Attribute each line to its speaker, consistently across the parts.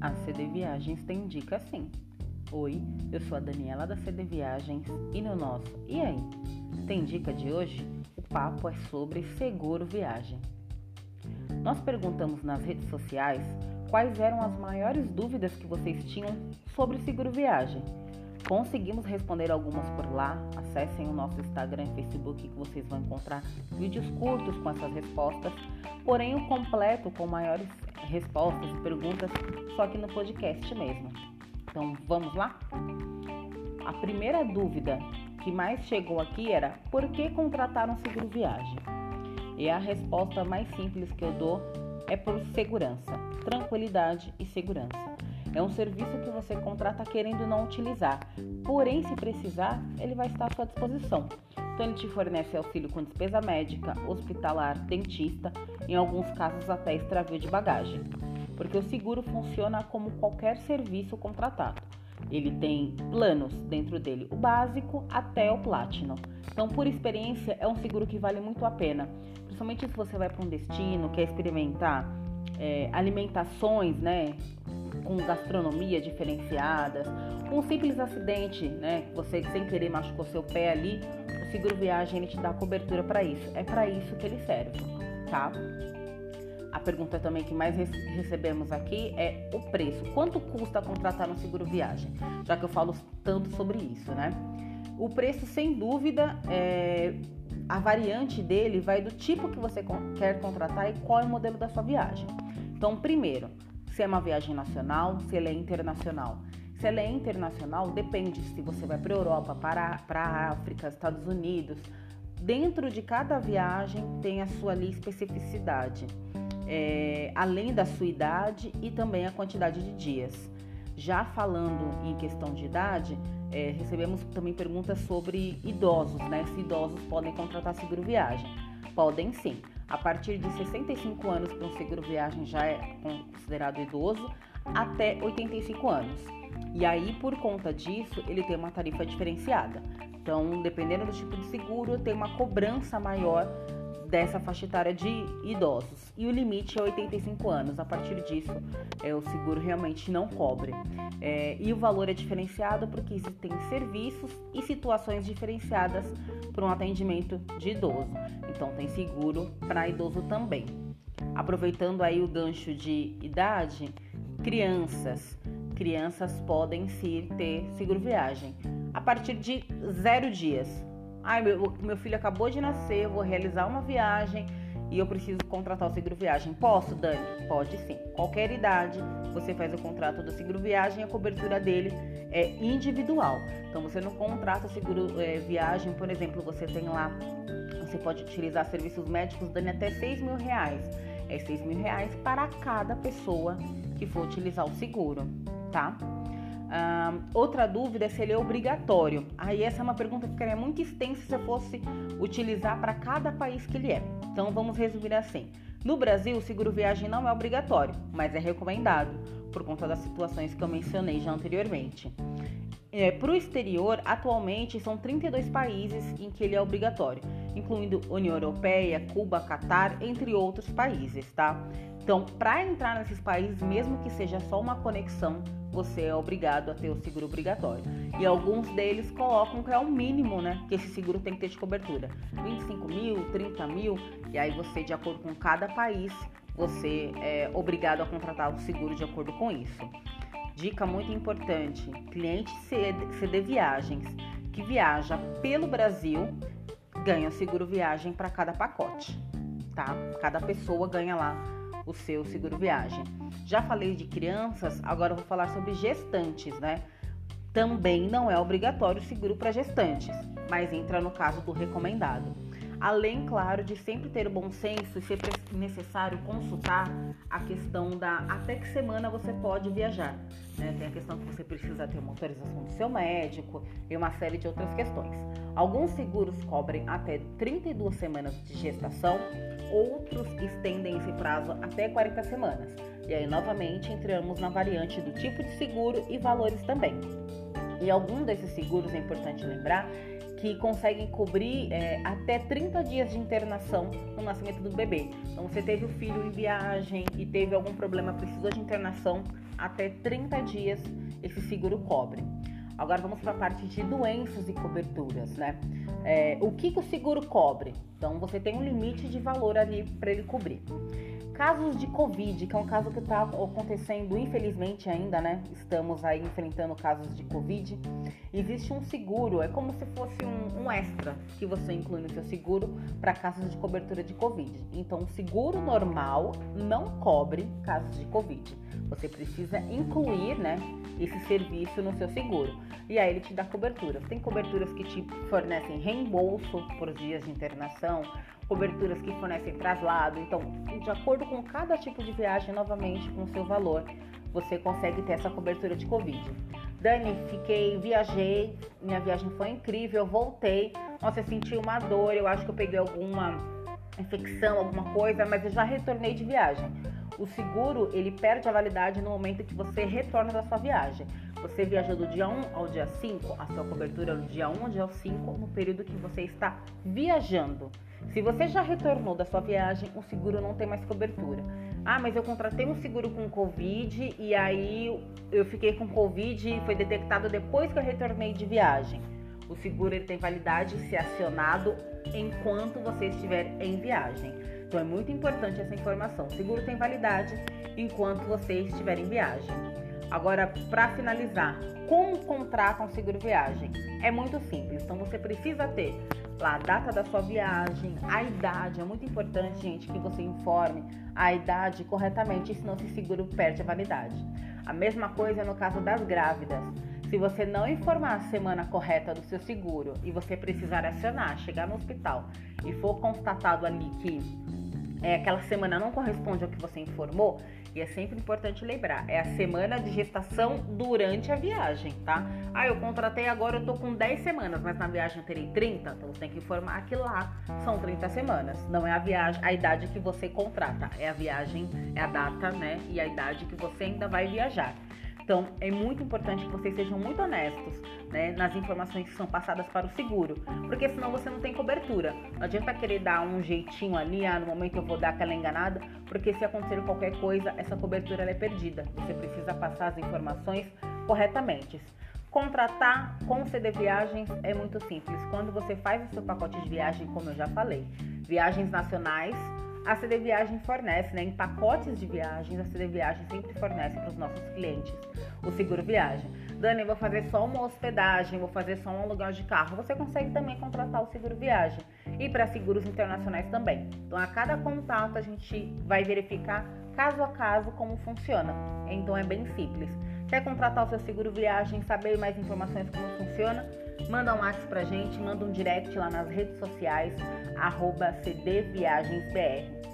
Speaker 1: A CD Viagens tem dica sim. Oi, eu sou a Daniela da CD Viagens e no nosso E aí? Tem dica de hoje? O papo é sobre seguro viagem. Nós perguntamos nas redes sociais quais eram as maiores dúvidas que vocês tinham sobre seguro viagem. Conseguimos responder algumas por lá. Acessem o nosso Instagram e Facebook que vocês vão encontrar vídeos curtos com essas respostas, porém o completo com maiores respostas e perguntas só aqui no podcast mesmo. Então vamos lá? A primeira dúvida que mais chegou aqui era por que contratar um seguro viagem? E a resposta mais simples que eu dou é por segurança, tranquilidade e segurança. É um serviço que você contrata querendo não utilizar, porém, se precisar, ele vai estar à sua disposição. Então, ele te fornece auxílio com despesa médica, hospitalar, dentista, em alguns casos até extravio de bagagem. Porque o seguro funciona como qualquer serviço contratado. Ele tem planos dentro dele, o básico até o Platinum. Então, por experiência, é um seguro que vale muito a pena. Principalmente se você vai para um destino, quer experimentar é, alimentações, né? Com gastronomia diferenciadas, um simples acidente, né? Você sem querer machucou seu pé ali, o seguro viagem ele te dá cobertura para isso. É para isso que ele serve, tá? A pergunta também que mais recebemos aqui é o preço. Quanto custa contratar um seguro viagem? Já que eu falo tanto sobre isso, né? O preço, sem dúvida, é... a variante dele vai do tipo que você quer contratar e qual é o modelo da sua viagem. Então, primeiro, se é uma viagem nacional, se ela é internacional. Se ela é internacional, depende se você vai para a Europa, para a África, Estados Unidos. Dentro de cada viagem tem a sua ali especificidade é, além da sua idade e também a quantidade de dias. Já falando em questão de idade, é, recebemos também perguntas sobre idosos, né? Se idosos podem contratar seguro viagem. Podem sim. A partir de 65 anos para um seguro viagem já é considerado idoso, até 85 anos. E aí, por conta disso, ele tem uma tarifa diferenciada. Então, dependendo do tipo de seguro, tem uma cobrança maior dessa faixa etária de idosos. E o limite é 85 anos. A partir disso, é, o seguro realmente não cobre. É, e o valor é diferenciado porque existem serviços e situações diferenciadas para um atendimento de idoso. Então, tem seguro para idoso também. Aproveitando aí o gancho de idade, crianças. Crianças podem sim ter seguro viagem a partir de zero dias. Ai, meu, meu filho acabou de nascer, eu vou realizar uma viagem e eu preciso contratar o seguro viagem. Posso, Dani? Pode sim. Qualquer idade, você faz o contrato do seguro viagem, a cobertura dele é individual. Então você não contrata seguro é, viagem, por exemplo, você tem lá, você pode utilizar serviços médicos dando até 6 mil reais. É 6 mil reais para cada pessoa que for utilizar o seguro, tá? Outra dúvida é se ele é obrigatório. Aí essa é uma pergunta que ficaria muito extensa se eu fosse utilizar para cada país que ele é. Então vamos resumir assim. No Brasil, o seguro viagem não é obrigatório, mas é recomendado, por conta das situações que eu mencionei já anteriormente. É, para o exterior, atualmente são 32 países em que ele é obrigatório, incluindo União Europeia, Cuba, Catar, entre outros países, tá? Então, para entrar nesses países, mesmo que seja só uma conexão, você é obrigado a ter o seguro obrigatório. E alguns deles colocam que é o mínimo, né? Que esse seguro tem que ter de cobertura: 25 mil, 30 mil, e aí você, de acordo com cada país, você é obrigado a contratar o seguro de acordo com isso. Dica muito importante: cliente CD Viagens que viaja pelo Brasil ganha seguro viagem para cada pacote, tá? Cada pessoa ganha lá o seu seguro viagem. Já falei de crianças, agora vou falar sobre gestantes, né? Também não é obrigatório seguro para gestantes, mas entra no caso do recomendado. Além, claro, de sempre ter o bom senso e ser necessário consultar a questão da até que semana você pode viajar. Né? Tem a questão que você precisa ter uma autorização do seu médico e uma série de outras questões. Alguns seguros cobrem até 32 semanas de gestação, outros estendem esse prazo até 40 semanas. E aí, novamente, entramos na variante do tipo de seguro e valores também. E algum desses seguros é importante lembrar que conseguem cobrir é, até 30 dias de internação no nascimento do bebê. Então, você teve o filho em viagem e teve algum problema, precisou de internação, até 30 dias esse seguro cobre. Agora vamos para a parte de doenças e coberturas, né? É, o que, que o seguro cobre? Então você tem um limite de valor ali para ele cobrir. Casos de Covid, que é um caso que está acontecendo, infelizmente ainda, né? Estamos aí enfrentando casos de Covid. Existe um seguro, é como se fosse um, um extra que você inclui no seu seguro para casos de cobertura de Covid. Então, o seguro normal não cobre casos de Covid. Você precisa incluir, né, esse serviço no seu seguro. E aí ele te dá cobertura. Tem coberturas que te fornecem reembolso por dias de internação, coberturas que fornecem traslado. Então, de acordo com cada tipo de viagem, novamente com o seu valor, você consegue ter essa cobertura de Covid. Dani, fiquei, viajei, minha viagem foi incrível, voltei. Nossa, eu senti uma dor, eu acho que eu peguei alguma infecção, alguma coisa, mas eu já retornei de viagem. O seguro, ele perde a validade no momento que você retorna da sua viagem. Você viajou do dia 1 ao dia 5, a sua cobertura é do dia 1 ao dia 5, no período que você está viajando. Se você já retornou da sua viagem, o seguro não tem mais cobertura. Ah, mas eu contratei um seguro com Covid e aí eu fiquei com Covid e foi detectado depois que eu retornei de viagem. O seguro ele tem validade se acionado enquanto você estiver em viagem. Então é muito importante essa informação. O seguro tem validade enquanto você estiver em viagem. Agora, para finalizar, como contrata um seguro viagem? É muito simples. Então você precisa ter lá a data da sua viagem, a idade. É muito importante, gente, que você informe a idade corretamente, senão esse seguro perde a validade. A mesma coisa no caso das grávidas. Se você não informar a semana correta do seu seguro e você precisar acionar, chegar no hospital e for constatado ali que é, aquela semana não corresponde ao que você informou, e é sempre importante lembrar, é a semana de gestação durante a viagem, tá? Ah, eu contratei agora, eu tô com 10 semanas, mas na viagem eu terei 30, então você tem que informar que lá são 30 semanas. Não é a viagem, a idade que você contrata, é a viagem, é a data, né? E a idade que você ainda vai viajar. Então, é muito importante que vocês sejam muito honestos né, nas informações que são passadas para o seguro, porque senão você não tem cobertura. Não adianta querer dar um jeitinho ali, ah, no momento eu vou dar aquela enganada, porque se acontecer qualquer coisa, essa cobertura é perdida. Você precisa passar as informações corretamente. Contratar com CD Viagens é muito simples. Quando você faz o seu pacote de viagem, como eu já falei, viagens nacionais a CD Viagem fornece, né, em pacotes de viagens, a CD Viagem sempre fornece para os nossos clientes o seguro viagem. Dani, vou fazer só uma hospedagem, vou fazer só um aluguel de carro. Você consegue também contratar o seguro viagem e para seguros internacionais também. Então, a cada contato a gente vai verificar caso a caso como funciona. Então, é bem simples. Quer contratar o seu seguro viagem, saber mais informações como funciona? Manda um WhatsApp pra gente, manda um direct lá nas redes sociais, arroba cdviagensbr.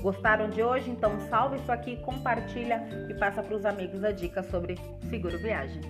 Speaker 1: Gostaram de hoje? Então salve isso aqui, compartilha e passa para os amigos a dica sobre seguro viagem.